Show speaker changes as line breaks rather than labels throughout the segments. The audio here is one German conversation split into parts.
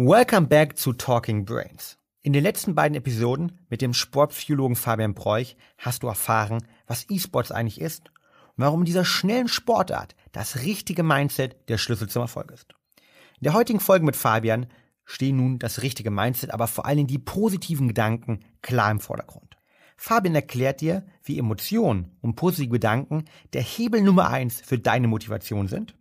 Welcome back zu Talking Brains. In den letzten beiden Episoden mit dem Sportpsychologen Fabian Bräuch hast du erfahren, was E-Sports eigentlich ist und warum dieser schnellen Sportart das richtige Mindset der Schlüssel zum Erfolg ist. In der heutigen Folge mit Fabian stehen nun das richtige Mindset, aber vor allem die positiven Gedanken klar im Vordergrund. Fabian erklärt dir, wie Emotionen und positive Gedanken der Hebel Nummer eins für deine Motivation sind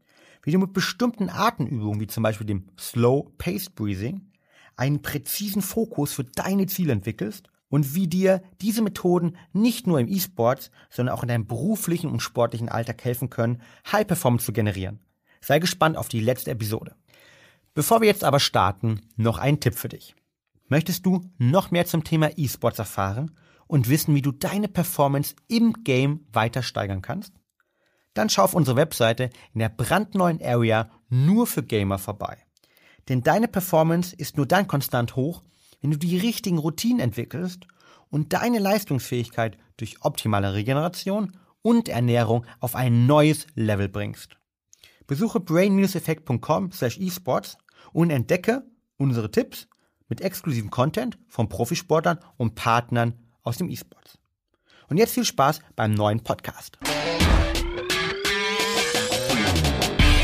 wie du mit bestimmten Atemübungen, wie zum Beispiel dem Slow Paced Breathing, einen präzisen Fokus für deine Ziele entwickelst und wie dir diese Methoden nicht nur im E-Sports, sondern auch in deinem beruflichen und sportlichen Alltag helfen können, High Performance zu generieren. Sei gespannt auf die letzte Episode. Bevor wir jetzt aber starten, noch ein Tipp für dich. Möchtest du noch mehr zum Thema E-Sports erfahren und wissen, wie du deine Performance im Game weiter steigern kannst? Dann schau auf unsere Webseite in der brandneuen Area nur für Gamer vorbei. Denn deine Performance ist nur dann konstant hoch, wenn du die richtigen Routinen entwickelst und deine Leistungsfähigkeit durch optimale Regeneration und Ernährung auf ein neues Level bringst. Besuche brain-effekt.com slash esports und entdecke unsere Tipps mit exklusivem Content von Profisportlern und Partnern aus dem E-Sports. Und jetzt viel Spaß beim neuen Podcast.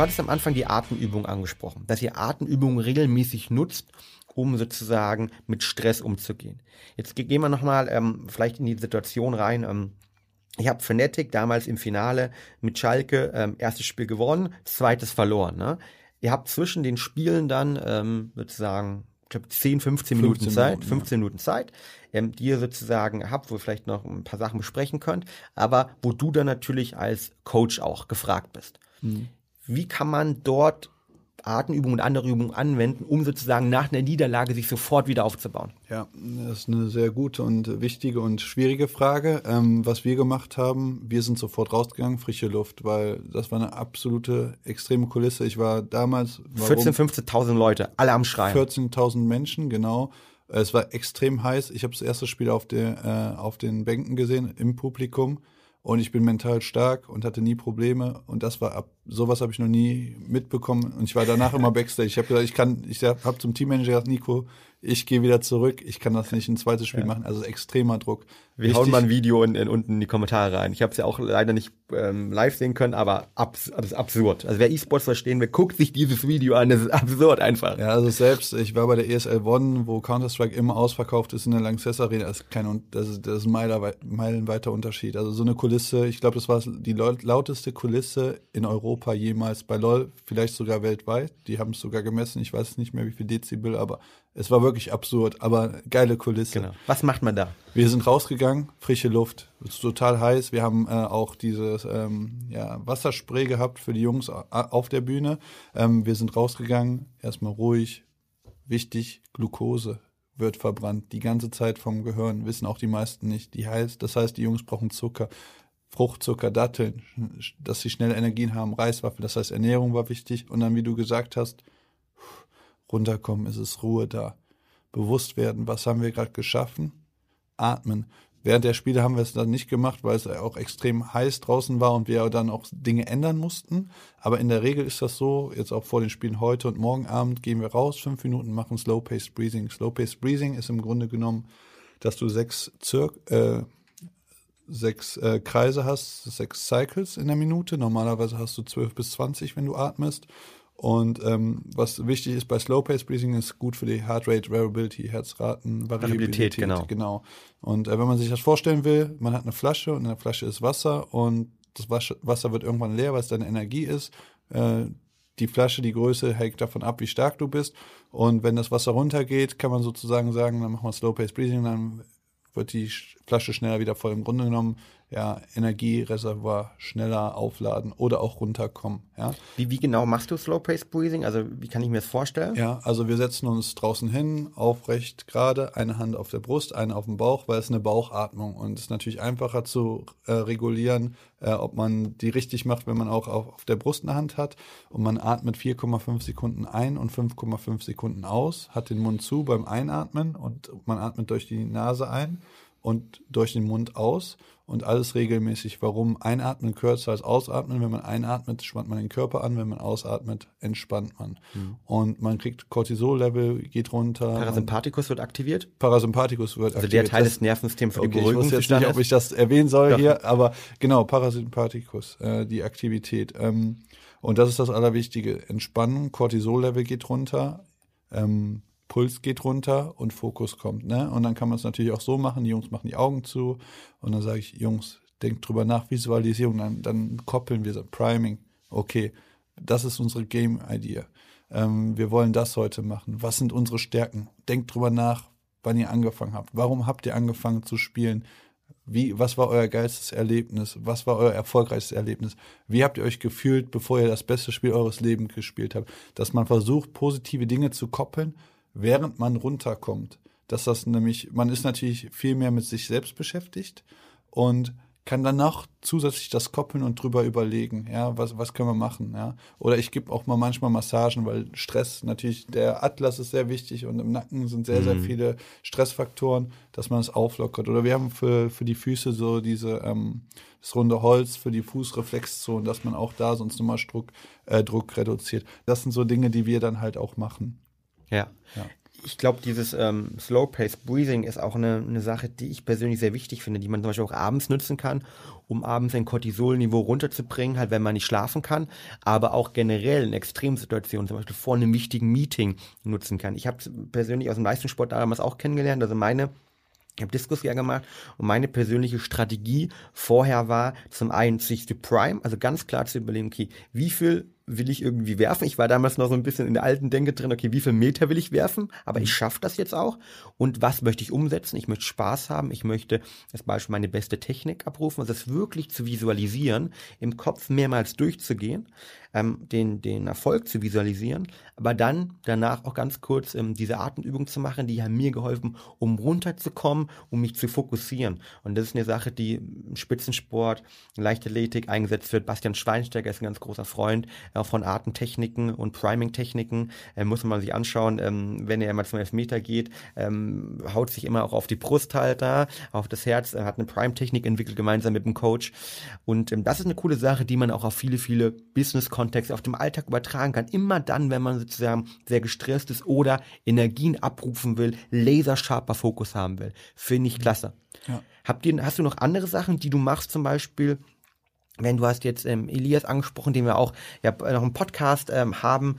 Du hattest am Anfang die Atemübung angesprochen, dass ihr Atemübungen regelmäßig nutzt, um sozusagen mit Stress umzugehen. Jetzt gehen wir nochmal ähm, vielleicht in die Situation rein. Ähm, ich habe Fnatic damals im Finale mit Schalke ähm, erstes Spiel gewonnen, zweites verloren. Ne? Ihr habt zwischen den Spielen dann ähm, sozusagen ich glaube 10, 15 Minuten 15 Zeit, Minuten, 15 ja. Minuten Zeit, ähm, die ihr sozusagen habt, wo ihr vielleicht noch ein paar Sachen besprechen könnt, aber wo du dann natürlich als Coach auch gefragt bist. Mhm wie kann man dort Atemübungen und andere Übungen anwenden, um sozusagen nach einer Niederlage sich sofort wieder aufzubauen?
Ja, das ist eine sehr gute und wichtige und schwierige Frage. Ähm, was wir gemacht haben, wir sind sofort rausgegangen, frische Luft, weil das war eine absolute extreme Kulisse. Ich war damals...
14.000, 15.000 Leute, alle am Schreien.
14.000 Menschen, genau. Es war extrem heiß. Ich habe das erste Spiel auf, der, äh, auf den Bänken gesehen, im Publikum und ich bin mental stark und hatte nie Probleme und das war ab sowas habe ich noch nie mitbekommen und ich war danach immer backstage. Ich habe gesagt, ich kann ich habe zum Teammanager gesagt, Nico, ich gehe wieder zurück, ich kann das nicht ein zweites Spiel ja. machen, also extremer Druck.
Wir Richtig. hauen mal ein Video in, in, unten in die Kommentare rein. Ich habe es ja auch leider nicht ähm, live sehen können, aber abs das ist absurd. Also wer E-Sports verstehen will, guckt sich dieses Video an, das ist absurd einfach.
Ja, also selbst, ich war bei der ESL One, wo Counter-Strike immer ausverkauft ist in der Lanxess Arena, das ist kein, das ist, das ist ein meilenweiter Unterschied. Also so eine Kulisse, ich glaube, das war die lauteste Kulisse in Europa jemals bei LoL, vielleicht sogar weltweit. Die haben es sogar gemessen, ich weiß nicht mehr wie viel Dezibel, aber es war wirklich absurd, aber geile Kulisse. Genau.
Was macht man da?
Wir sind rausgegangen, frische Luft, es ist total heiß. Wir haben äh, auch dieses ähm, ja, Wasserspray gehabt für die Jungs auf der Bühne. Ähm, wir sind rausgegangen, erstmal ruhig, wichtig, Glucose wird verbrannt, die ganze Zeit vom Gehirn, wissen auch die meisten nicht. Die heißt, das heißt, die Jungs brauchen Zucker. Fruchtzucker, Datteln, dass sie schnell Energien haben, Reiswaffel, das heißt Ernährung war wichtig und dann, wie du gesagt hast, runterkommen, ist es Ruhe da. Bewusst werden, was haben wir gerade geschaffen? Atmen. Während der Spiele haben wir es dann nicht gemacht, weil es auch extrem heiß draußen war und wir dann auch Dinge ändern mussten. Aber in der Regel ist das so, jetzt auch vor den Spielen heute und morgen Abend gehen wir raus, fünf Minuten machen Slow-Paced Breathing. Slow-Paced Breathing ist im Grunde genommen, dass du sechs, Zirk äh, sechs äh, Kreise hast, sechs Cycles in der Minute. Normalerweise hast du zwölf bis zwanzig, wenn du atmest. Und ähm, was wichtig ist bei Slow Pace Breathing ist gut für die Heart Rate Variability, Herzraten, Variabilität,
genau.
genau. Und äh, wenn man sich das vorstellen will, man hat eine Flasche und in der Flasche ist Wasser und das Wasser wird irgendwann leer, weil es deine Energie ist. Äh, die Flasche, die Größe hängt davon ab, wie stark du bist. Und wenn das Wasser runtergeht, kann man sozusagen sagen, dann machen wir Slow Pace Breathing, dann wird die Flasche schneller wieder voll. Im Grunde genommen ja, Energiereservoir schneller aufladen oder auch runterkommen. Ja.
Wie, wie genau machst du Slow-Pace Breathing? Also wie kann ich mir das vorstellen?
Ja, also wir setzen uns draußen hin, aufrecht gerade, eine Hand auf der Brust, eine auf dem Bauch, weil es eine Bauchatmung und es ist natürlich einfacher zu äh, regulieren, äh, ob man die richtig macht, wenn man auch auf, auf der Brust eine Hand hat und man atmet 4,5 Sekunden ein und 5,5 Sekunden aus, hat den Mund zu beim Einatmen und man atmet durch die Nase ein und durch den Mund aus und alles regelmäßig. Warum einatmen kürzer als ausatmen? Wenn man einatmet, spannt man den Körper an, wenn man ausatmet, entspannt man. Mhm. Und man kriegt Cortisol-Level, geht runter.
Parasympathikus wird aktiviert?
Parasympathikus wird
also aktiviert. Also der Teil des Nervensystems für die okay, Beruhigung.
Ich weiß jetzt nicht, ob ich das erwähnen soll Doch. hier, aber genau, Parasympathikus, äh, die Aktivität. Ähm, und das ist das Allerwichtige. Entspannung, Cortisol-Level geht runter. Ähm, Puls geht runter und Fokus kommt. Ne? Und dann kann man es natürlich auch so machen, die Jungs machen die Augen zu und dann sage ich, Jungs, denkt drüber nach, Visualisierung, dann, dann koppeln wir so, Priming, okay, das ist unsere Game-Idea. Ähm, wir wollen das heute machen. Was sind unsere Stärken? Denkt drüber nach, wann ihr angefangen habt. Warum habt ihr angefangen zu spielen? Wie, was war euer geilstes Erlebnis? Was war euer erfolgreichstes Erlebnis? Wie habt ihr euch gefühlt, bevor ihr das beste Spiel eures Lebens gespielt habt? Dass man versucht, positive Dinge zu koppeln während man runterkommt. Dass das nämlich, man ist natürlich viel mehr mit sich selbst beschäftigt und kann dann noch zusätzlich das koppeln und drüber überlegen, ja, was, was können wir machen, ja. Oder ich gebe auch mal manchmal Massagen, weil Stress natürlich, der Atlas ist sehr wichtig und im Nacken sind sehr, mhm. sehr viele Stressfaktoren, dass man es auflockert. Oder wir haben für, für die Füße so diese, ähm, das runde Holz für die Fußreflexzone, dass man auch da sonst nochmal Druck, äh, Druck reduziert. Das sind so Dinge, die wir dann halt auch machen.
Ja. ja. Ich glaube, dieses ähm, Slow-Pace Breathing ist auch eine, eine Sache, die ich persönlich sehr wichtig finde, die man zum Beispiel auch abends nutzen kann, um abends ein Cortisolniveau runterzubringen, halt wenn man nicht schlafen kann, aber auch generell in Extremsituationen, zum Beispiel vor einem wichtigen Meeting nutzen kann. Ich habe persönlich aus dem Leistungssport damals auch kennengelernt, also meine ich habe Diskus ja gemacht und meine persönliche Strategie vorher war zum einen sich zu Prime, also ganz klar zu überlegen, okay, wie viel will ich irgendwie werfen. Ich war damals noch so ein bisschen in der alten Denke drin, okay, wie viel Meter will ich werfen? Aber ich schaffe das jetzt auch. Und was möchte ich umsetzen? Ich möchte Spaß haben. Ich möchte als Beispiel meine beste Technik abrufen. Also das wirklich zu visualisieren, im Kopf mehrmals durchzugehen, ähm, den, den Erfolg zu visualisieren, aber dann danach auch ganz kurz ähm, diese Atemübung zu machen, die haben mir geholfen, um runterzukommen, um mich zu fokussieren. Und das ist eine Sache, die im Spitzensport, Leichtathletik eingesetzt wird. Bastian Schweinsteiger ist ein ganz großer Freund äh, von Artentechniken und Priming-Techniken. Äh, muss man sich anschauen, ähm, wenn er mal zum Elfmeter geht, ähm, haut sich immer auch auf die Brust halt da, auf das Herz, er hat eine Prime-Technik entwickelt gemeinsam mit dem Coach. Und ähm, das ist eine coole Sache, die man auch auf viele, viele Business-Kontexte, auf dem Alltag übertragen kann. Immer dann, wenn man sozusagen sehr gestresst ist oder Energien abrufen will, laserscharfer Fokus haben will. Finde ich klasse. Ja. Habt ihr, hast du noch andere Sachen, die du machst, zum Beispiel, wenn du hast jetzt ähm, Elias angesprochen, den wir auch ja noch einen Podcast ähm, haben,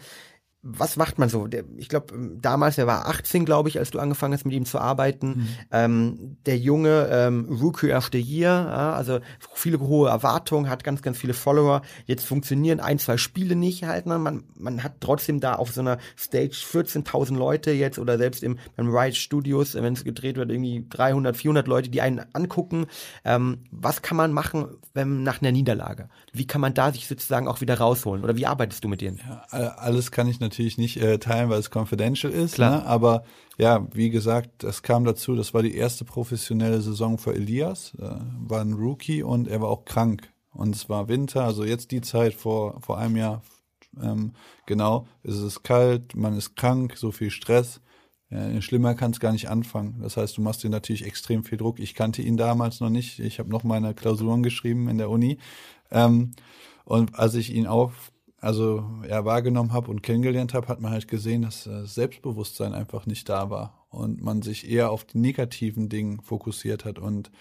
was macht man so? Der, ich glaube, ähm, damals, er war 18, glaube ich, als du angefangen hast, mit ihm zu arbeiten. Mhm. Ähm, der junge ähm, Rookie of the Year, ja, also viele hohe Erwartungen, hat ganz, ganz viele Follower. Jetzt funktionieren ein, zwei Spiele nicht halt. Ne? Man, man hat trotzdem da auf so einer Stage 14.000 Leute jetzt oder selbst im, beim Riot Studios, wenn es gedreht wird, irgendwie 300, 400 Leute, die einen angucken. Ähm, was kann man machen, wenn nach einer Niederlage? Wie kann man da sich sozusagen auch wieder rausholen? Oder wie arbeitest du mit denen?
Ja, alles kann ich natürlich natürlich nicht äh, teilen, weil es confidential ist. Klar. Ne? Aber ja, wie gesagt, es kam dazu, das war die erste professionelle Saison für Elias, äh, war ein Rookie und er war auch krank. Und es war Winter, also jetzt die Zeit vor, vor einem Jahr, ähm, genau, es ist kalt, man ist krank, so viel Stress. Schlimmer kann es gar nicht anfangen. Das heißt, du machst dir natürlich extrem viel Druck. Ich kannte ihn damals noch nicht. Ich habe noch meine Klausuren geschrieben in der Uni. Ähm, und als ich ihn auf also ja, wahrgenommen habe und kennengelernt habe, hat man halt gesehen, dass das äh, Selbstbewusstsein einfach nicht da war und man sich eher auf die negativen Dinge fokussiert hat und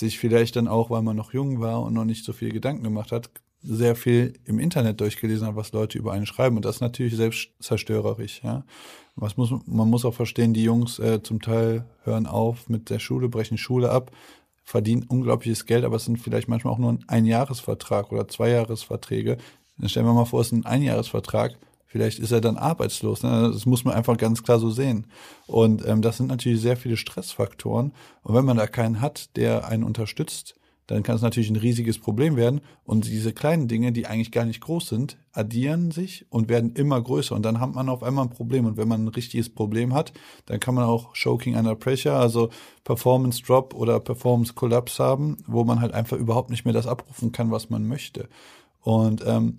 sich vielleicht dann auch, weil man noch jung war und noch nicht so viel Gedanken gemacht hat, sehr viel im Internet durchgelesen hat, was Leute über einen schreiben. Und das ist natürlich selbstzerstörerisch, ja. Was muss, man muss auch verstehen, die Jungs äh, zum Teil hören auf mit der Schule, brechen Schule ab, verdienen unglaubliches Geld, aber es sind vielleicht manchmal auch nur ein Einjahresvertrag oder Zweijahresverträge, dann stellen wir mal vor, es ist ein Einjahresvertrag. Vielleicht ist er dann arbeitslos. Ne? Das muss man einfach ganz klar so sehen. Und ähm, das sind natürlich sehr viele Stressfaktoren. Und wenn man da keinen hat, der einen unterstützt, dann kann es natürlich ein riesiges Problem werden. Und diese kleinen Dinge, die eigentlich gar nicht groß sind, addieren sich und werden immer größer. Und dann hat man auf einmal ein Problem. Und wenn man ein richtiges Problem hat, dann kann man auch Choking under Pressure, also Performance Drop oder Performance Collapse haben, wo man halt einfach überhaupt nicht mehr das abrufen kann, was man möchte. Und ähm,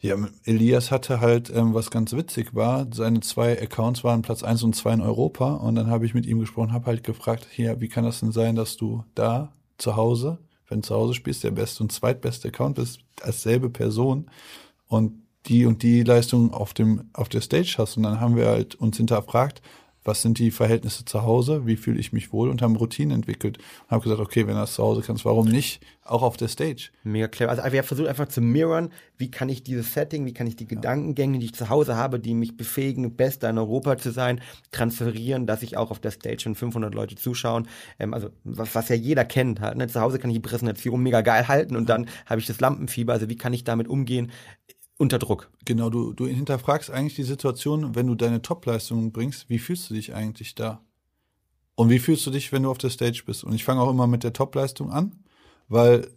ja, Elias hatte halt, ähm, was ganz witzig war, seine zwei Accounts waren Platz eins und zwei in Europa. Und dann habe ich mit ihm gesprochen, habe halt gefragt, hier, wie kann das denn sein, dass du da zu Hause wenn du zu Hause spielst, der beste und zweitbeste Account bist, als selbe Person und die und die Leistung auf dem, auf der Stage hast. Und dann haben wir halt uns hinterfragt, was sind die Verhältnisse zu Hause, wie fühle ich mich wohl und haben Routinen entwickelt und habe gesagt, okay, wenn du das zu Hause kannst, warum nicht auch auf der Stage?
Mega clever. Also wir haben versucht einfach zu mirrorn, wie kann ich dieses Setting, wie kann ich die Gedankengänge, die ich zu Hause habe, die mich befähigen, bester in Europa zu sein, transferieren, dass ich auch auf der Stage schon 500 Leute zuschauen. Ähm, also was, was ja jeder kennt. Halt, ne? Zu Hause kann ich die Präsentation mega geil halten und dann habe ich das Lampenfieber. Also wie kann ich damit umgehen? Unter Druck.
Genau, du, du hinterfragst eigentlich die Situation, wenn du deine Topleistungen bringst, wie fühlst du dich eigentlich da? Und wie fühlst du dich, wenn du auf der Stage bist? Und ich fange auch immer mit der Topleistung an, weil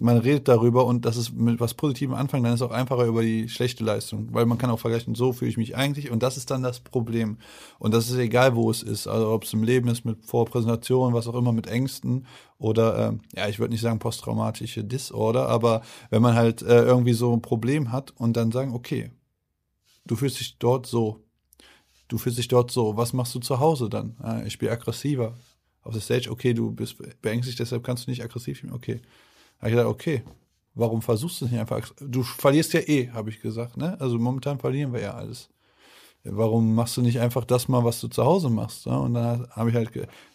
man redet darüber und das ist mit was Positivem anfangen, dann ist es auch einfacher über die schlechte Leistung, weil man kann auch vergleichen, so fühle ich mich eigentlich und das ist dann das Problem. Und das ist egal, wo es ist, also ob es im Leben ist, mit Vorpräsentationen, was auch immer, mit Ängsten oder, ähm, ja, ich würde nicht sagen posttraumatische Disorder, aber wenn man halt äh, irgendwie so ein Problem hat und dann sagen, okay, du fühlst dich dort so, du fühlst dich dort so, was machst du zu Hause dann? Äh, ich bin aggressiver. Auf der Stage, okay, du bist beängstigt, deshalb kannst du nicht aggressiv spielen, okay habe ich gesagt, okay, warum versuchst du es nicht einfach? Du verlierst ja eh, habe ich gesagt. Ne? Also momentan verlieren wir ja alles. Warum machst du nicht einfach das mal, was du zu Hause machst? Ne? Und dann habe ich halt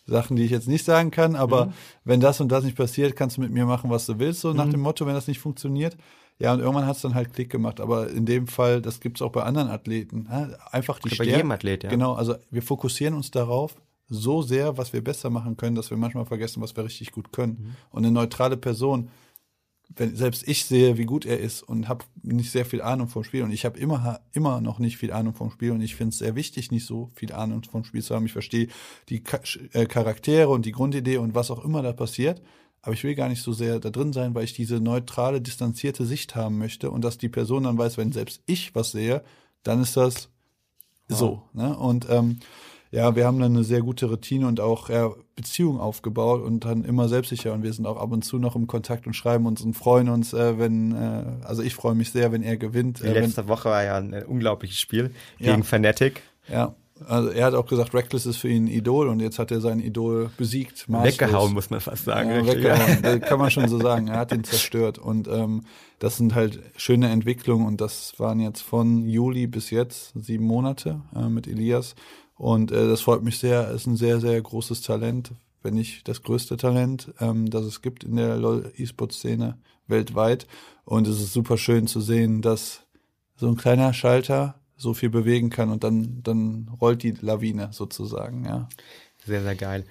Sachen, die ich jetzt nicht sagen kann, aber mhm. wenn das und das nicht passiert, kannst du mit mir machen, was du willst, so mhm. nach dem Motto, wenn das nicht funktioniert. Ja, und irgendwann hat es dann halt Klick gemacht. Aber in dem Fall, das gibt es auch bei anderen Athleten. Ne? Einfach die Stärke. Bei jedem Athlet, ja. Genau, also wir fokussieren uns darauf, so sehr, was wir besser machen können, dass wir manchmal vergessen, was wir richtig gut können. Mhm. Und eine neutrale Person, wenn selbst ich sehe, wie gut er ist und habe nicht sehr viel Ahnung vom Spiel und ich habe immer immer noch nicht viel Ahnung vom Spiel und ich finde es sehr wichtig, nicht so viel Ahnung vom Spiel zu haben. Ich verstehe die äh, Charaktere und die Grundidee und was auch immer da passiert, aber ich will gar nicht so sehr da drin sein, weil ich diese neutrale, distanzierte Sicht haben möchte und dass die Person dann weiß, wenn selbst ich was sehe, dann ist das wow. so. Ne? Und ähm, ja, wir haben dann eine sehr gute Routine und auch ja, Beziehung aufgebaut und dann immer selbstsicher und wir sind auch ab und zu noch im Kontakt und schreiben uns und freuen uns, äh, wenn, äh, also ich freue mich sehr, wenn er gewinnt.
Die äh, letzte
wenn,
Woche war ja ein unglaubliches Spiel gegen ja. Fanatic.
Ja, also er hat auch gesagt, Reckless ist für ihn ein Idol und jetzt hat er sein Idol besiegt.
Maßlos. Weggehauen, muss man fast sagen.
Ja, weggehauen, ja. kann man schon so sagen. Er hat ihn zerstört und ähm, das sind halt schöne Entwicklungen und das waren jetzt von Juli bis jetzt sieben Monate äh, mit Elias und äh, das freut mich sehr. Ist ein sehr, sehr großes Talent, wenn nicht das größte Talent, ähm, das es gibt in der LoL-E-Sport-Szene weltweit. Und es ist super schön zu sehen, dass so ein kleiner Schalter so viel bewegen kann und dann, dann rollt die Lawine sozusagen, ja.
Sehr, sehr geil.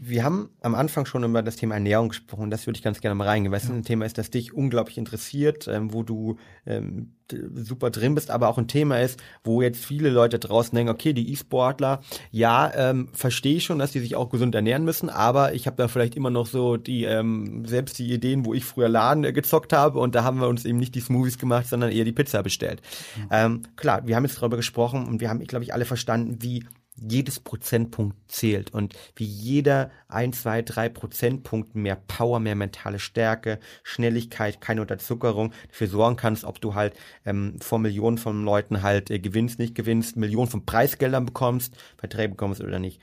Wir haben am Anfang schon über das Thema Ernährung gesprochen. Das würde ich ganz gerne mal reingehen, weil es ja. ein Thema ist, das dich unglaublich interessiert, ähm, wo du ähm, super drin bist, aber auch ein Thema ist, wo jetzt viele Leute draußen denken, okay, die E-Sportler, ja, ähm, verstehe ich schon, dass die sich auch gesund ernähren müssen, aber ich habe da vielleicht immer noch so die, ähm, selbst die Ideen, wo ich früher Laden äh, gezockt habe und da haben wir uns eben nicht die Smoothies gemacht, sondern eher die Pizza bestellt. Mhm. Ähm, klar, wir haben jetzt darüber gesprochen und wir haben, glaube ich, alle verstanden, wie jedes Prozentpunkt zählt und wie jeder ein, zwei, drei Prozentpunkt mehr Power, mehr mentale Stärke, Schnelligkeit, keine Unterzuckerung dafür sorgen kannst, ob du halt ähm, vor Millionen von Leuten halt äh, gewinnst, nicht gewinnst, Millionen von Preisgeldern bekommst, Verträge bekommst oder nicht.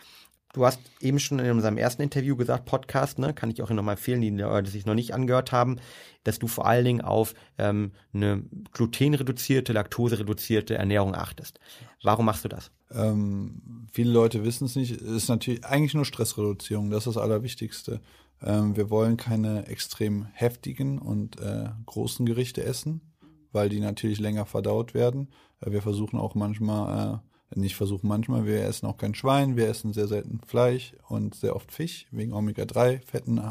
Du hast eben schon in unserem ersten Interview gesagt, Podcast, ne, kann ich auch nochmal empfehlen, die Leute sich noch nicht angehört haben, dass du vor allen Dingen auf ähm, eine glutenreduzierte, laktosereduzierte Ernährung achtest. Warum machst du das?
Ähm, viele Leute wissen es nicht. Es ist natürlich eigentlich nur Stressreduzierung, das ist das Allerwichtigste. Ähm, wir wollen keine extrem heftigen und äh, großen Gerichte essen, weil die natürlich länger verdaut werden. Äh, wir versuchen auch manchmal äh, nicht versuchen manchmal, wir essen auch kein Schwein, wir essen sehr selten Fleisch und sehr oft Fisch, wegen Omega-3-Fetten.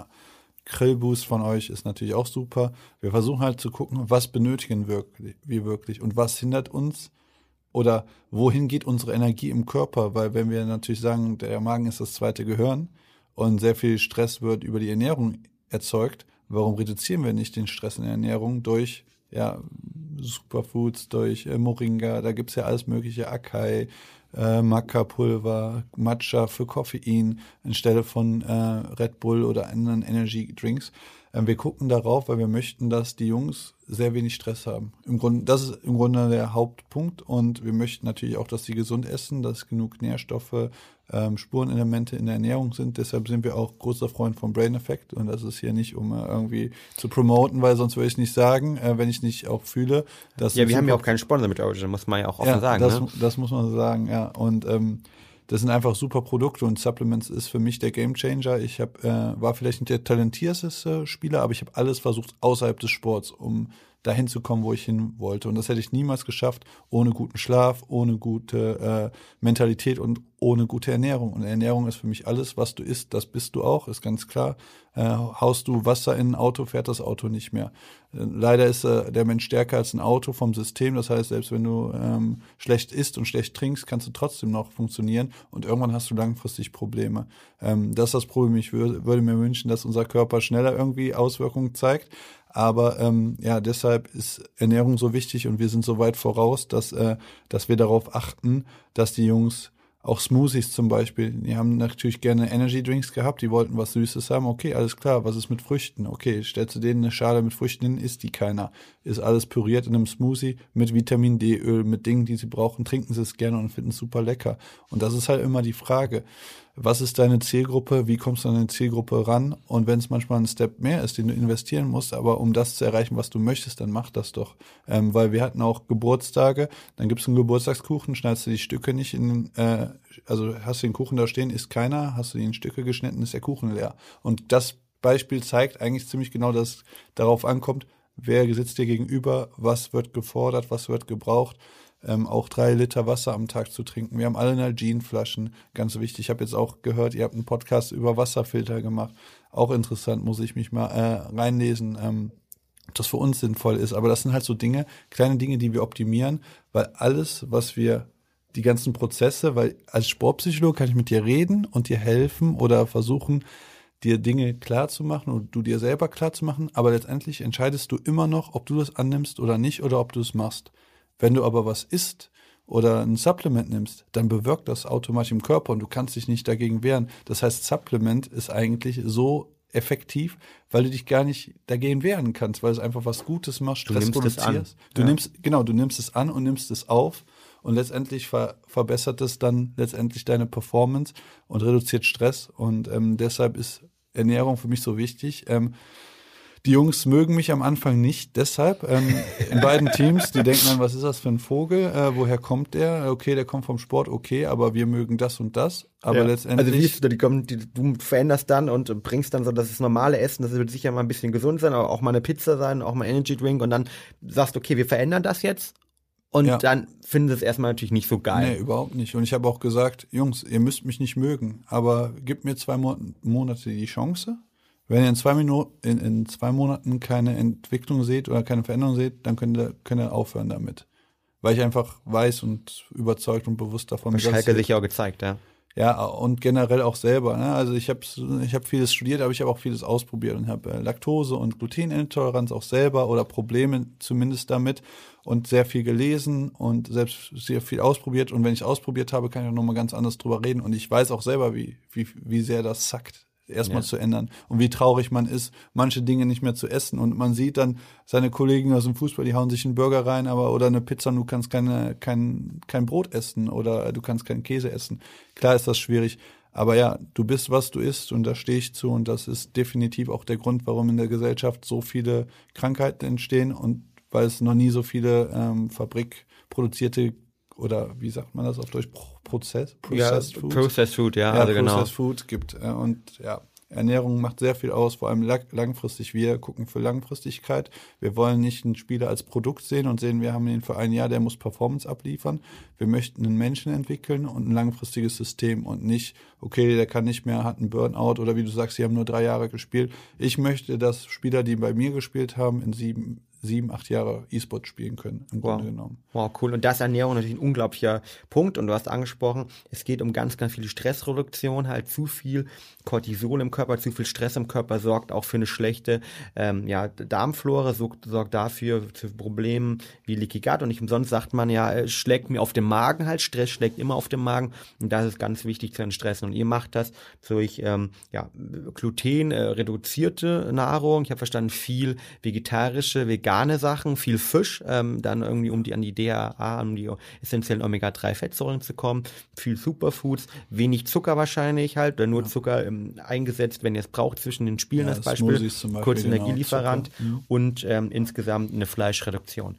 Grillboost von euch ist natürlich auch super. Wir versuchen halt zu gucken, was benötigen wir wirklich und was hindert uns oder wohin geht unsere Energie im Körper, weil wenn wir natürlich sagen, der Magen ist das zweite Gehirn und sehr viel Stress wird über die Ernährung erzeugt, warum reduzieren wir nicht den Stress in der Ernährung durch ja, Superfoods, durch äh, Moringa, da gibt's ja alles mögliche, Akai, äh, Maca-Pulver, Matcha für Koffein anstelle von äh, Red Bull oder anderen Energy Drinks. Ähm, wir gucken darauf, weil wir möchten, dass die Jungs sehr wenig Stress haben. Im Grunde, das ist im Grunde der Hauptpunkt und wir möchten natürlich auch, dass sie gesund essen, dass genug Nährstoffe, ähm, Spurenelemente in der Ernährung sind. Deshalb sind wir auch großer Freund vom Brain Effect und das ist hier nicht, um äh, irgendwie zu promoten, weil sonst würde ich nicht sagen, äh, wenn ich nicht auch fühle, dass
ja, wir haben ja auch keinen Sponsor mit Origin, muss man ja auch offen
ja,
sagen.
Das,
ne?
das muss man sagen, ja. Und ähm, das sind einfach super Produkte und Supplements ist für mich der Gamechanger. Ich hab, äh, war vielleicht nicht der talentierteste Spieler, aber ich habe alles versucht außerhalb des Sports, um dahin zu kommen, wo ich hin wollte. Und das hätte ich niemals geschafft, ohne guten Schlaf, ohne gute äh, Mentalität und ohne gute Ernährung. Und Ernährung ist für mich alles, was du isst, das bist du auch, ist ganz klar. Äh, haust du Wasser in ein Auto, fährt das Auto nicht mehr. Äh, leider ist äh, der Mensch stärker als ein Auto vom System. Das heißt, selbst wenn du ähm, schlecht isst und schlecht trinkst, kannst du trotzdem noch funktionieren. Und irgendwann hast du langfristig Probleme. Ähm, das ist das Problem. Ich würde, würde mir wünschen, dass unser Körper schneller irgendwie Auswirkungen zeigt. Aber ähm, ja, deshalb ist Ernährung so wichtig und wir sind so weit voraus, dass, äh, dass wir darauf achten, dass die Jungs auch Smoothies zum Beispiel, die haben natürlich gerne Energy Drinks gehabt, die wollten was Süßes haben. Okay, alles klar, was ist mit Früchten? Okay, stellst du denen eine Schale mit Früchten hin, isst die keiner. Ist alles püriert in einem Smoothie mit Vitamin D-Öl, mit Dingen, die sie brauchen, trinken sie es gerne und finden es super lecker. Und das ist halt immer die Frage was ist deine Zielgruppe, wie kommst du an deine Zielgruppe ran und wenn es manchmal ein Step mehr ist, den du investieren musst, aber um das zu erreichen, was du möchtest, dann mach das doch. Ähm, weil wir hatten auch Geburtstage, dann gibt's einen Geburtstagskuchen, schneidest du die Stücke nicht in, äh, also hast du den Kuchen da stehen, isst keiner, hast du die in Stücke geschnitten, ist der Kuchen leer. Und das Beispiel zeigt eigentlich ziemlich genau, dass darauf ankommt, wer sitzt dir gegenüber, was wird gefordert, was wird gebraucht ähm, auch drei Liter Wasser am Tag zu trinken. Wir haben alle Nalgene-Flaschen, ganz wichtig. Ich habe jetzt auch gehört, ihr habt einen Podcast über Wasserfilter gemacht. Auch interessant, muss ich mich mal äh, reinlesen. Ähm, das für uns sinnvoll ist. Aber das sind halt so Dinge, kleine Dinge, die wir optimieren, weil alles, was wir, die ganzen Prozesse, weil als Sportpsychologe kann ich mit dir reden und dir helfen oder versuchen, dir Dinge klar zu machen und du dir selber klar zu machen, aber letztendlich entscheidest du immer noch, ob du das annimmst oder nicht oder ob du es machst. Wenn du aber was isst oder ein Supplement nimmst, dann bewirkt das automatisch im Körper und du kannst dich nicht dagegen wehren. Das heißt, Supplement ist eigentlich so effektiv, weil du dich gar nicht dagegen wehren kannst, weil es einfach was Gutes macht,
Stress du nimmst produzierst.
Es an. Du ja. nimmst, genau, du nimmst es an und nimmst es auf und letztendlich ver verbessert es dann letztendlich deine Performance und reduziert Stress und ähm, deshalb ist Ernährung für mich so wichtig. Ähm, die Jungs mögen mich am Anfang nicht, deshalb ähm, in beiden Teams, die denken dann, was ist das für ein Vogel, äh, woher kommt der? Okay, der kommt vom Sport, okay, aber wir mögen das und das. Aber ja. letztendlich.
Also wie ist du, die kommen, die, du veränderst dann und bringst dann so das normale Essen, das wird sicher mal ein bisschen gesund sein, aber auch mal eine Pizza sein, auch mal Energy Drink und dann sagst, okay, wir verändern das jetzt und ja. dann finden sie es erstmal natürlich nicht so geil.
Nee, überhaupt nicht. Und ich habe auch gesagt, Jungs, ihr müsst mich nicht mögen, aber gebt mir zwei Monate die Chance. Wenn ihr in zwei, Minuten, in, in zwei Monaten keine Entwicklung seht oder keine Veränderung seht, dann könnt ihr, könnt ihr aufhören damit. Weil ich einfach weiß und überzeugt und bewusst davon
bin. Schalke sich ja auch gezeigt, ja.
Ja, und generell auch selber. Ne? Also ich habe ich hab vieles studiert, aber ich habe auch vieles ausprobiert und habe äh, Laktose- und Glutenintoleranz auch selber oder Probleme zumindest damit und sehr viel gelesen und selbst sehr viel ausprobiert. Und wenn ich ausprobiert habe, kann ich auch nochmal ganz anders drüber reden. Und ich weiß auch selber, wie, wie, wie sehr das sackt erstmal ja. zu ändern und wie traurig man ist, manche Dinge nicht mehr zu essen und man sieht dann seine Kollegen aus dem Fußball, die hauen sich einen Burger rein, aber oder eine Pizza und du kannst keine kein kein Brot essen oder du kannst keinen Käse essen. Klar ist das schwierig, aber ja, du bist was du isst und da stehe ich zu und das ist definitiv auch der Grund, warum in der Gesellschaft so viele Krankheiten entstehen und weil es noch nie so viele ähm, fabrikproduzierte oder wie sagt man das auf Deutsch? Prozess,
Processed ja, Food. Processed Food, ja,
ja also genau. Processed Food gibt. Und ja, Ernährung macht sehr viel aus, vor allem langfristig. Wir gucken für Langfristigkeit. Wir wollen nicht einen Spieler als Produkt sehen und sehen, wir haben ihn für ein Jahr, der muss Performance abliefern. Wir möchten einen Menschen entwickeln und ein langfristiges System und nicht, okay, der kann nicht mehr, hat einen Burnout oder wie du sagst, sie haben nur drei Jahre gespielt. Ich möchte, dass Spieler, die bei mir gespielt haben, in sieben, sieben, acht Jahre E-Sport spielen können, im
wow.
Grunde genommen.
Wow, cool. Und das ist Ernährung natürlich ein unglaublicher Punkt. Und du hast angesprochen, es geht um ganz, ganz viele Stressreduktion. Halt zu viel Cortisol im Körper, zu viel Stress im Körper sorgt auch für eine schlechte ähm, ja, Darmflora, sorgt, sorgt dafür für Probleme wie Leaky Gut. Und nicht umsonst sagt man ja, es schlägt mir auf dem Magen halt. Stress schlägt immer auf dem Magen. Und das ist ganz wichtig zu entstressen. Und ihr macht das durch ähm, ja, Gluten äh, reduzierte Nahrung. Ich habe verstanden, viel vegetarische, vegane Sachen, viel Fisch, ähm, dann irgendwie um die an die DHA, um die essentiellen Omega-3-Fettsäuren zu kommen, viel Superfoods, wenig Zucker wahrscheinlich halt, oder nur ja. Zucker ähm, eingesetzt, wenn ihr es braucht, zwischen den Spielen ja, als Beispiel, Beispiel kurz genau, Energielieferant mhm. und ähm, insgesamt eine Fleischreduktion.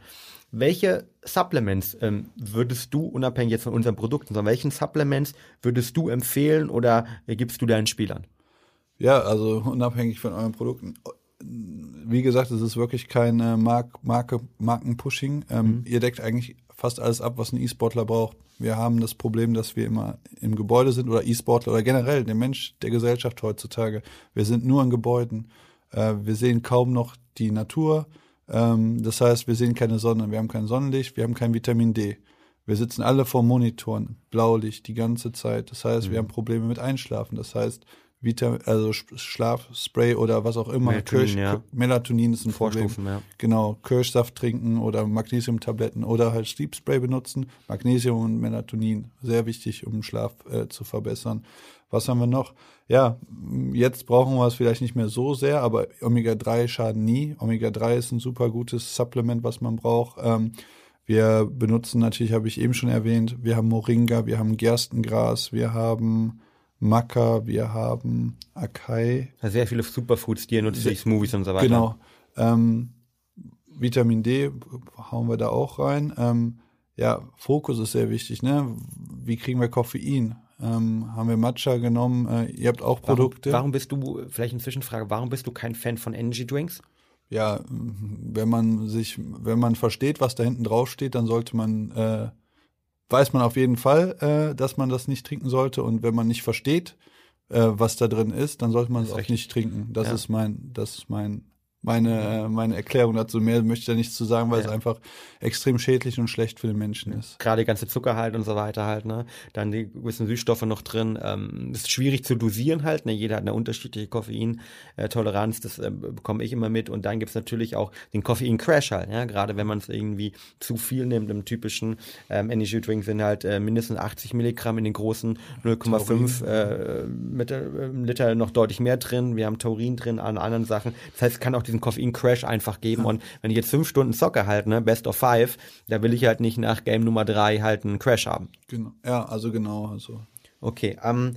Welche Supplements ähm, würdest du, unabhängig jetzt von unseren Produkten, sondern welchen Supplements würdest du empfehlen oder gibst du deinen Spielern?
Ja, also unabhängig von euren Produkten. Wie gesagt, es ist wirklich kein äh, Mark Marke, Markenpushing. Ähm, mhm. Ihr deckt eigentlich fast alles ab, was ein E-Sportler braucht. Wir haben das Problem, dass wir immer im Gebäude sind oder E-Sportler oder generell der Mensch der Gesellschaft heutzutage. Wir sind nur in Gebäuden. Äh, wir sehen kaum noch die Natur. Ähm, das heißt, wir sehen keine Sonne, wir haben kein Sonnenlicht, wir haben kein Vitamin D. Wir sitzen alle vor Monitoren, Blaulicht die ganze Zeit. Das heißt, mhm. wir haben Probleme mit Einschlafen. Das heißt, Vitamin, also Schlafspray oder was auch immer.
Melatonin, Kirsch, ja.
Melatonin ist ein Vorstufen, Problem. Ja. Genau, Kirschsaft trinken oder Magnesiumtabletten oder halt Sleep Spray benutzen. Magnesium und Melatonin, sehr wichtig, um Schlaf äh, zu verbessern. Was haben wir noch? Ja, jetzt brauchen wir es vielleicht nicht mehr so sehr, aber Omega-3 schaden nie. Omega-3 ist ein super gutes Supplement, was man braucht. Ähm, wir benutzen natürlich, habe ich eben schon erwähnt, wir haben Moringa, wir haben Gerstengras, wir haben Maca, wir haben Akai.
Sehr viele Superfoods, die ihr nutzt, die Smoothies und so weiter.
Genau. Ähm, Vitamin D hauen wir da auch rein. Ähm, ja, Fokus ist sehr wichtig. Ne? Wie kriegen wir Koffein? Ähm, haben wir Matcha genommen. Äh, ihr habt auch Produkte.
Warum, warum bist du, vielleicht eine Zwischenfrage, warum bist du kein Fan von Energy Drinks?
Ja, wenn man sich, wenn man versteht, was da hinten drauf steht, dann sollte man äh, weiß man auf jeden Fall, äh, dass man das nicht trinken sollte. Und wenn man nicht versteht, äh, was da drin ist, dann sollte man es auch nicht trinken. Das ja. ist mein, das ist mein meine, meine Erklärung dazu. Mehr möchte ich da nichts zu sagen, weil ja. es einfach extrem schädlich und schlecht für den Menschen ist.
Gerade die ganze Zuckerhalt und so weiter halt, ne? Dann die gewissen Süßstoffe noch drin. Ähm, ist schwierig zu dosieren halt, ne? Jeder hat eine unterschiedliche Koffeintoleranz, das äh, bekomme ich immer mit. Und dann gibt's natürlich auch den Koffein-Crash halt, ja? Gerade wenn man es irgendwie zu viel nimmt, im typischen ähm, Energy Drink sind halt äh, mindestens 80 Milligramm in den großen 0,5 äh, äh, Liter noch deutlich mehr drin. Wir haben Taurin drin an anderen Sachen. Das heißt, es kann auch diesen Koffein-Crash einfach geben. Ja. Und wenn ich jetzt fünf Stunden zocke halt, ne, Best of Five, da will ich halt nicht nach Game Nummer drei halt einen Crash haben.
Genau. Ja, also genau. Also.
Okay. Ähm,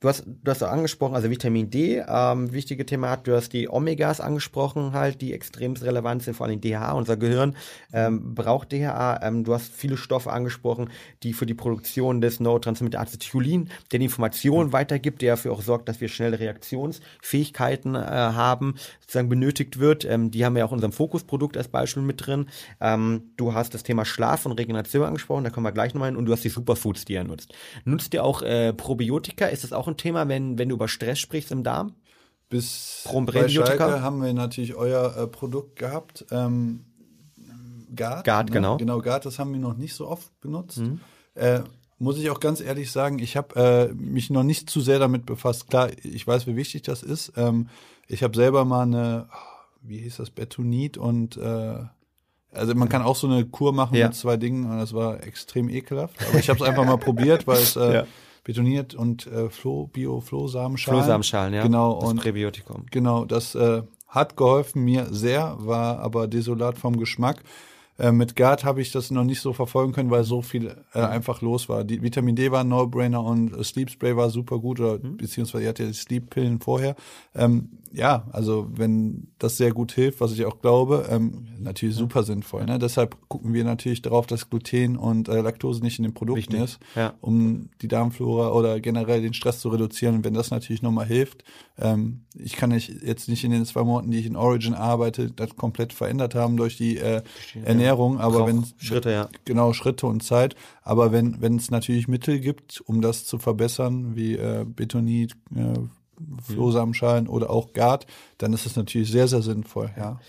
Du hast, du hast auch angesprochen, also Vitamin D, ähm, wichtige Thema hat, du hast die Omegas angesprochen, halt, die extrem relevant sind, vor allem DHA, unser Gehirn ähm, braucht DHA. Ähm, du hast viele Stoffe angesprochen, die für die Produktion des Neurotransmitter Acetylcholin, der die Information mhm. weitergibt, der dafür auch sorgt, dass wir schnelle Reaktionsfähigkeiten äh, haben, sozusagen benötigt wird. Ähm, die haben wir auch in unserem Fokusprodukt als Beispiel mit drin. Ähm, du hast das Thema Schlaf und Regeneration angesprochen, da kommen wir gleich nochmal hin, und du hast die Superfoods, die ihr nutzt. Nutzt ihr auch äh, Probiotika? Ist das auch ein Thema, wenn, wenn du über Stress sprichst im Darm?
Bis bei Schalke haben wir natürlich euer äh, Produkt gehabt. Ähm,
Gard, Gard ne? genau.
Genau, Gard, das haben wir noch nicht so oft benutzt. Mhm. Äh, muss ich auch ganz ehrlich sagen, ich habe äh, mich noch nicht zu sehr damit befasst. Klar, ich weiß, wie wichtig das ist. Ähm, ich habe selber mal eine, wie hieß das, Betonit und äh, also man kann auch so eine Kur machen ja. mit zwei Dingen und das war extrem ekelhaft. Aber ich habe es einfach mal probiert, weil es äh, ja betoniert und äh, Flo, Bio-Flohsamenschalen.
Flohsamenschalen, ja.
Genau.
Das und Präbiotikum.
Genau, das äh, hat geholfen mir sehr, war aber desolat vom Geschmack. Äh, mit Gard habe ich das noch nicht so verfolgen können, weil so viel äh, einfach los war. Die Vitamin D war ein No-Brainer und äh, Sleep Spray war super gut, oder mhm. beziehungsweise ihr hatte die Sleep-Pillen vorher. Ähm, ja, also wenn das sehr gut hilft, was ich auch glaube, ähm, natürlich ja. super sinnvoll. Ne? Deshalb gucken wir natürlich darauf, dass Gluten und äh, Laktose nicht in den Produkten Wichtig. ist,
ja.
um die Darmflora oder generell den Stress zu reduzieren. Und wenn das natürlich nochmal hilft, ähm, ich kann nicht, jetzt nicht in den zwei Monaten, die ich in Origin arbeite, das komplett verändert haben durch die äh, Ernährung, aber wenn
Schritte, ja.
Genau, Schritte und Zeit. Aber wenn wenn es natürlich Mittel gibt, um das zu verbessern, wie äh, Betonit, äh, Flohsamenschalen oder auch Gard, dann ist es natürlich sehr, sehr sinnvoll, ja.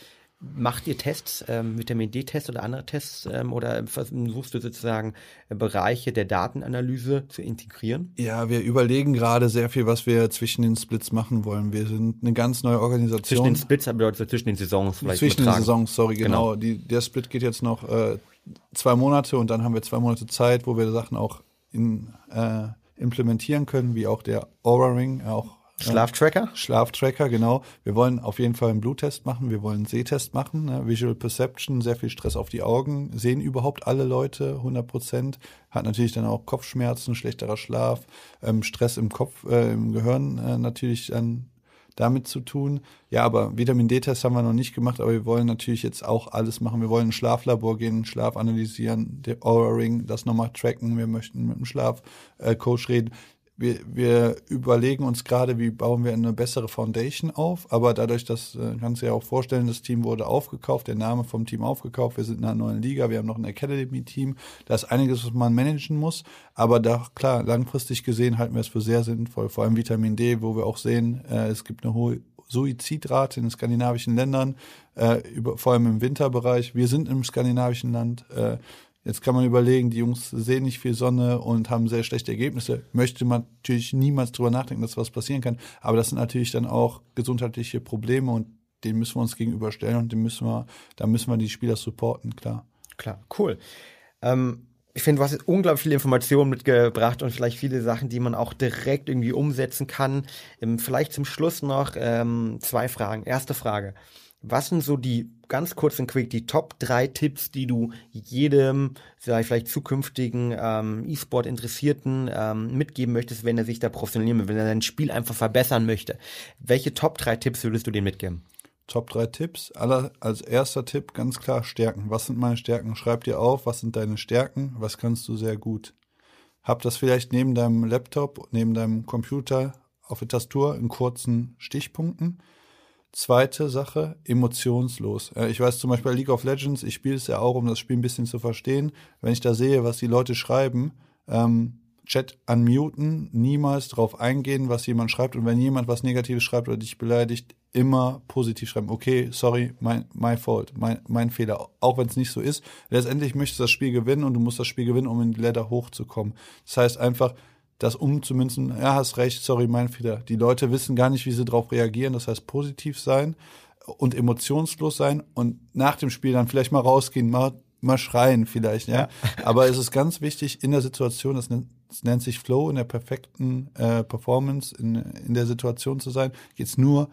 Macht ihr Tests, ähm, Vitamin D-Tests oder andere Tests ähm, oder versuchst du sozusagen äh, Bereiche der Datenanalyse zu integrieren?
Ja, wir überlegen gerade sehr viel, was wir zwischen den Splits machen wollen. Wir sind eine ganz neue Organisation.
Zwischen den Splits bedeutet zwischen den Saisons
vielleicht. Zwischen betragen. den Saisons, sorry, genau. genau. Die, der Split geht jetzt noch äh, zwei Monate und dann haben wir zwei Monate Zeit, wo wir Sachen auch in, äh, implementieren können, wie auch der Aura Ring, auch
Schlaftracker?
Schlaftracker, genau. Wir wollen auf jeden Fall einen Bluttest machen, wir wollen einen Sehtest machen, ne? Visual Perception, sehr viel Stress auf die Augen. Sehen überhaupt alle Leute 100 Prozent? Hat natürlich dann auch Kopfschmerzen, schlechterer Schlaf, ähm, Stress im Kopf, äh, im Gehirn äh, natürlich dann damit zu tun. Ja, aber Vitamin D-Test haben wir noch nicht gemacht, aber wir wollen natürlich jetzt auch alles machen. Wir wollen ein Schlaflabor gehen, Schlaf analysieren, der Aura Ring, das nochmal tracken. Wir möchten mit dem Schlafcoach äh, reden wir, wir überlegen uns gerade, wie bauen wir eine bessere Foundation auf. Aber dadurch, dass, äh, kannst du ja auch vorstellen, das Team wurde aufgekauft, der Name vom Team aufgekauft. Wir sind in einer neuen Liga, wir haben noch ein Academy-Team. Da ist einiges, was man managen muss. Aber da, klar, langfristig gesehen halten wir es für sehr sinnvoll. Vor allem Vitamin D, wo wir auch sehen, äh, es gibt eine hohe Suizidrate in skandinavischen Ländern, äh, über, vor allem im Winterbereich. Wir sind im skandinavischen Land. Äh, Jetzt kann man überlegen, die Jungs sehen nicht viel Sonne und haben sehr schlechte Ergebnisse. Möchte man natürlich niemals drüber nachdenken, dass was passieren kann. Aber das sind natürlich dann auch gesundheitliche Probleme und denen müssen wir uns gegenüberstellen und den müssen wir, da müssen wir die Spieler supporten, klar.
Klar, cool. Ähm, ich finde, du hast unglaublich viele Informationen mitgebracht und vielleicht viele Sachen, die man auch direkt irgendwie umsetzen kann. Ähm, vielleicht zum Schluss noch ähm, zwei Fragen. Erste Frage. Was sind so die ganz kurz und quick die Top drei Tipps, die du jedem, vielleicht zukünftigen ähm, E-Sport-Interessierten ähm, mitgeben möchtest, wenn er sich da professionalisieren will, wenn er sein Spiel einfach verbessern möchte? Welche Top drei Tipps würdest du dem mitgeben?
Top drei Tipps. Aller, als erster Tipp ganz klar Stärken. Was sind meine Stärken? Schreib dir auf, was sind deine Stärken? Was kannst du sehr gut? Hab das vielleicht neben deinem Laptop, neben deinem Computer auf der Tastatur in kurzen Stichpunkten Zweite Sache, emotionslos. Ich weiß zum Beispiel bei League of Legends, ich spiele es ja auch, um das Spiel ein bisschen zu verstehen. Wenn ich da sehe, was die Leute schreiben, ähm, Chat unmuten, niemals drauf eingehen, was jemand schreibt. Und wenn jemand was Negatives schreibt oder dich beleidigt, immer positiv schreiben. Okay, sorry, my, my fault, mein, mein Fehler. Auch wenn es nicht so ist. Letztendlich möchtest du das Spiel gewinnen und du musst das Spiel gewinnen, um in die Ladder hochzukommen. Das heißt einfach, das umzumünzen, ja, hast recht, sorry, mein Fehler. Die Leute wissen gar nicht, wie sie darauf reagieren. Das heißt, positiv sein und emotionslos sein und nach dem Spiel dann vielleicht mal rausgehen, mal, mal schreien vielleicht, ja. ja. Aber es ist ganz wichtig in der Situation, das nennt, das nennt sich Flow, in der perfekten äh, Performance, in, in der Situation zu sein, geht's nur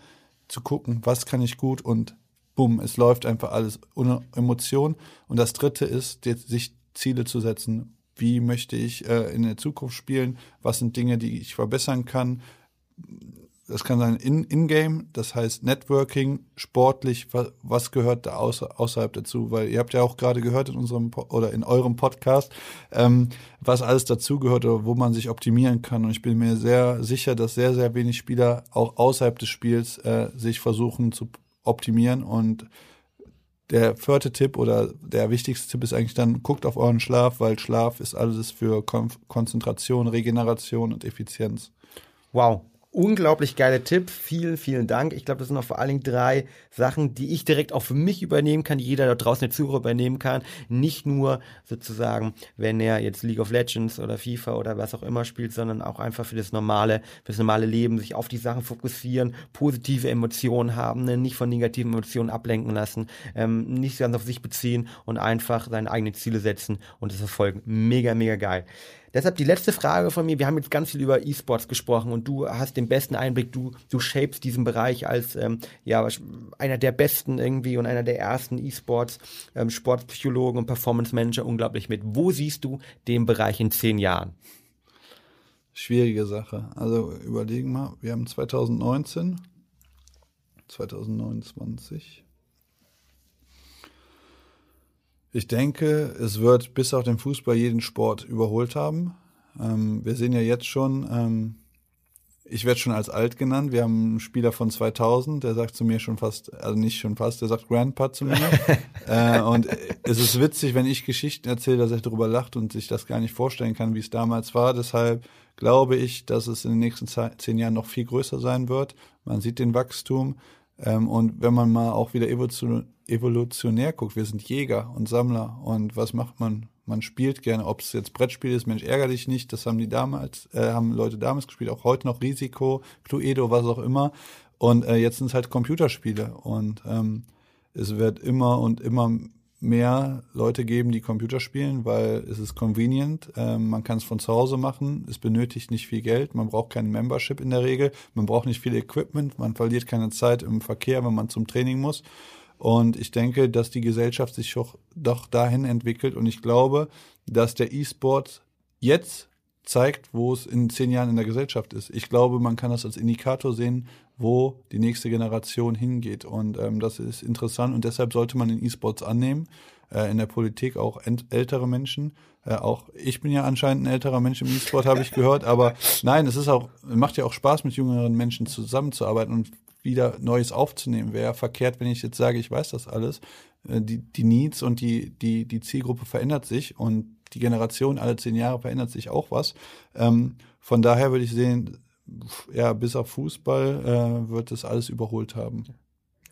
zu gucken, was kann ich gut und bumm, es läuft einfach alles ohne Emotion. Und das dritte ist, sich Ziele zu setzen wie möchte ich äh, in der Zukunft spielen, was sind Dinge, die ich verbessern kann. Das kann sein in-game, in das heißt Networking, sportlich, was, was gehört da außer, außerhalb dazu? Weil ihr habt ja auch gerade gehört in unserem oder in eurem Podcast, ähm, was alles dazugehört oder wo man sich optimieren kann. Und ich bin mir sehr sicher, dass sehr, sehr wenig Spieler auch außerhalb des Spiels äh, sich versuchen zu optimieren und der vierte Tipp oder der wichtigste Tipp ist eigentlich dann, guckt auf euren Schlaf, weil Schlaf ist alles für Kon Konzentration, Regeneration und Effizienz.
Wow, unglaublich geile Tipp. Vielen, vielen Dank. Ich glaube, das sind noch vor allen Dingen drei Sachen, die ich direkt auch für mich übernehmen kann, die jeder da draußen der Zuhörer übernehmen kann. Nicht nur sozusagen, wenn er jetzt League of Legends oder FIFA oder was auch immer spielt, sondern auch einfach für das normale, für das normale Leben, sich auf die Sachen fokussieren, positive Emotionen haben, ne? nicht von negativen Emotionen ablenken lassen, ähm, nicht ganz auf sich beziehen und einfach seine eigenen Ziele setzen und das verfolgen. Mega, mega geil. Deshalb die letzte Frage von mir. Wir haben jetzt ganz viel über E-Sports gesprochen und du hast den besten Einblick. Du, du shapest diesen Bereich als ähm, ja einer der besten irgendwie und einer der ersten E-Sports ähm, Sportpsychologen und Performance Manager unglaublich mit. Wo siehst du den Bereich in zehn Jahren?
Schwierige Sache. Also überlegen mal, wir haben 2019, 2029, Ich denke, es wird bis auf den Fußball jeden Sport überholt haben. Ähm, wir sehen ja jetzt schon, ähm, ich werde schon als alt genannt. Wir haben einen Spieler von 2000, der sagt zu mir schon fast, also nicht schon fast, der sagt Grandpa zu mir. äh, und es ist witzig, wenn ich Geschichten erzähle, dass er darüber lacht und sich das gar nicht vorstellen kann, wie es damals war. Deshalb glaube ich, dass es in den nächsten zehn Jahren noch viel größer sein wird. Man sieht den Wachstum. Ähm, und wenn man mal auch wieder evolutionär guckt, wir sind Jäger und Sammler und was macht man? Man spielt gerne, ob es jetzt Brettspiel ist, Mensch, ärger dich nicht, das haben die damals, äh, haben Leute damals gespielt, auch heute noch Risiko, Cluedo, was auch immer. Und äh, jetzt sind es halt Computerspiele und ähm, es wird immer und immer mehr Leute geben, die Computer spielen, weil es ist convenient. Ähm, man kann es von zu Hause machen. Es benötigt nicht viel Geld. Man braucht kein Membership in der Regel. Man braucht nicht viel Equipment. Man verliert keine Zeit im Verkehr, wenn man zum Training muss. Und ich denke, dass die Gesellschaft sich doch, doch dahin entwickelt. Und ich glaube, dass der E-Sport jetzt zeigt, wo es in zehn Jahren in der Gesellschaft ist. Ich glaube, man kann das als Indikator sehen, wo die nächste Generation hingeht. Und ähm, das ist interessant und deshalb sollte man den E-Sports annehmen. Äh, in der Politik auch ältere Menschen. Äh, auch ich bin ja anscheinend ein älterer Mensch im E-Sport, habe ich gehört. Aber nein, es ist auch, macht ja auch Spaß, mit jüngeren Menschen zusammenzuarbeiten und wieder Neues aufzunehmen. Wäre verkehrt, wenn ich jetzt sage, ich weiß das alles. Äh, die, die Needs und die, die, die Zielgruppe verändert sich und die Generation alle zehn Jahre verändert sich auch was. Ähm, von daher würde ich sehen, ja, bis auf Fußball äh, wird es alles überholt haben.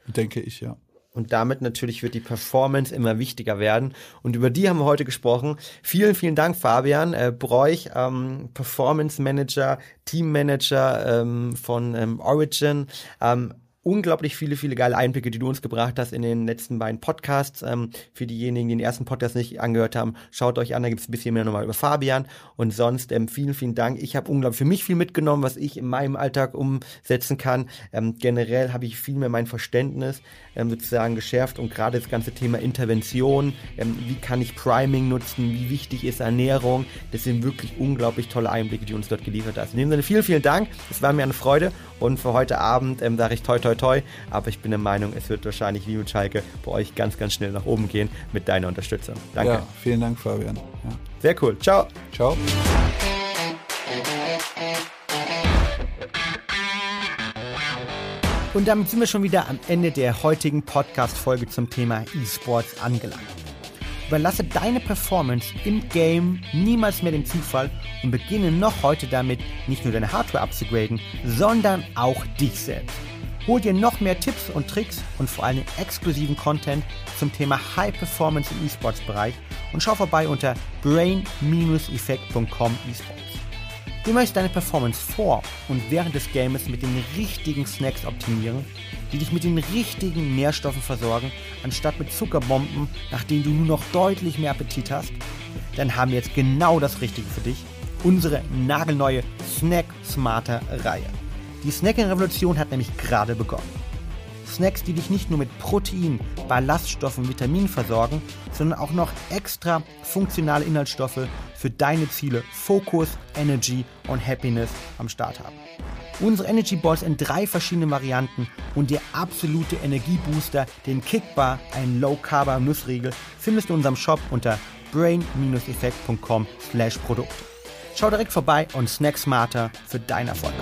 Denke ich, ja.
Und damit natürlich wird die Performance immer wichtiger werden. Und über die haben wir heute gesprochen. Vielen, vielen Dank, Fabian äh, Bräuch, ähm, Performance Manager, Team Manager ähm, von ähm, Origin. Ähm, unglaublich viele, viele geile Einblicke, die du uns gebracht hast in den letzten beiden Podcasts. Ähm, für diejenigen, die den ersten Podcast nicht angehört haben, schaut euch an, da gibt es ein bisschen mehr nochmal über Fabian. Und sonst ähm, vielen, vielen Dank. Ich habe unglaublich für mich viel mitgenommen, was ich in meinem Alltag umsetzen kann. Ähm, generell habe ich viel mehr mein Verständnis ähm, sozusagen geschärft und gerade das ganze Thema Intervention, ähm, wie kann ich Priming nutzen, wie wichtig ist Ernährung, das sind wirklich unglaublich tolle Einblicke, die uns dort geliefert hast. In dem Sinne vielen, vielen Dank. Es war mir eine Freude und für heute Abend ähm, sage ich toi toi toi, aber ich bin der Meinung, es wird wahrscheinlich wie mit Schalke bei euch ganz, ganz schnell nach oben gehen mit deiner Unterstützung. Danke. Ja,
vielen Dank, Fabian. Ja.
Sehr cool. Ciao.
Ciao.
Und damit sind wir schon wieder am Ende der heutigen Podcast-Folge zum Thema E-Sports angelangt. Überlasse deine Performance im Game niemals mehr dem Zufall und beginne noch heute damit, nicht nur deine Hardware abzugraden, sondern auch dich selbst. Hol dir noch mehr Tipps und Tricks und vor allem exklusiven Content zum Thema High Performance im E-Sports-Bereich und schau vorbei unter brain-effekt.com esports. Du möchtest deine Performance vor und während des Games mit den richtigen Snacks optimieren, die dich mit den richtigen Nährstoffen versorgen, anstatt mit Zuckerbomben, nach denen du nur noch deutlich mehr Appetit hast? Dann haben wir jetzt genau das Richtige für dich. Unsere nagelneue Snack Smarter Reihe. Die Snacking-Revolution hat nämlich gerade begonnen. Snacks, die dich nicht nur mit Protein, Ballaststoffen, Vitaminen versorgen, sondern auch noch extra funktionale Inhaltsstoffe für deine Ziele Focus, Energy und Happiness am Start haben. Unsere Energy Balls in drei verschiedenen Varianten und der absolute Energiebooster, den Kickbar, ein Low Carb Nussriegel, findest du in unserem Shop unter brain-effekt.com/produkte. Schau direkt vorbei und snack smarter für deinen Erfolg.